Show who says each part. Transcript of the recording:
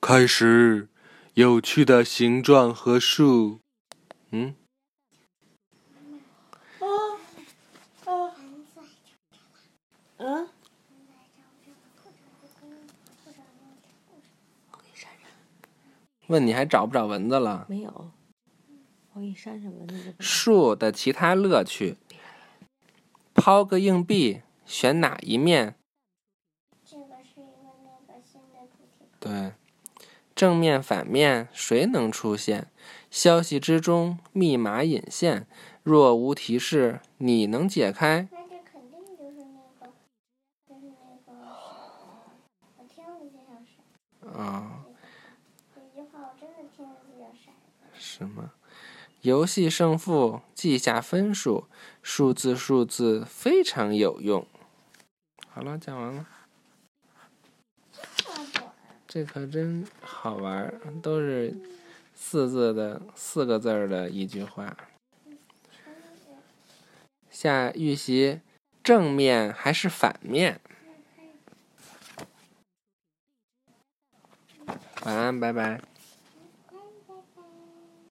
Speaker 1: 开始有趣的形状和树。嗯。
Speaker 2: 嗯。
Speaker 1: 问你还找不找蚊子了？
Speaker 2: 没有。我给你蚊子。
Speaker 1: 树的其他乐趣。抛个硬币，选哪一面？
Speaker 3: 这个是一个那个新的主题。
Speaker 1: 对。正面、反面，谁能出现？消息之中，密码隐现。若无提示，你能解开？
Speaker 3: 那这肯定就是那个，就是那个。我听。这句话我真的听。
Speaker 1: 什么？游戏胜负，记下分数。数字，数字非常有用。好了，讲完了。这可真好玩，都是四字的四个字的一句话。下预习，正面还是反面？晚安，拜拜。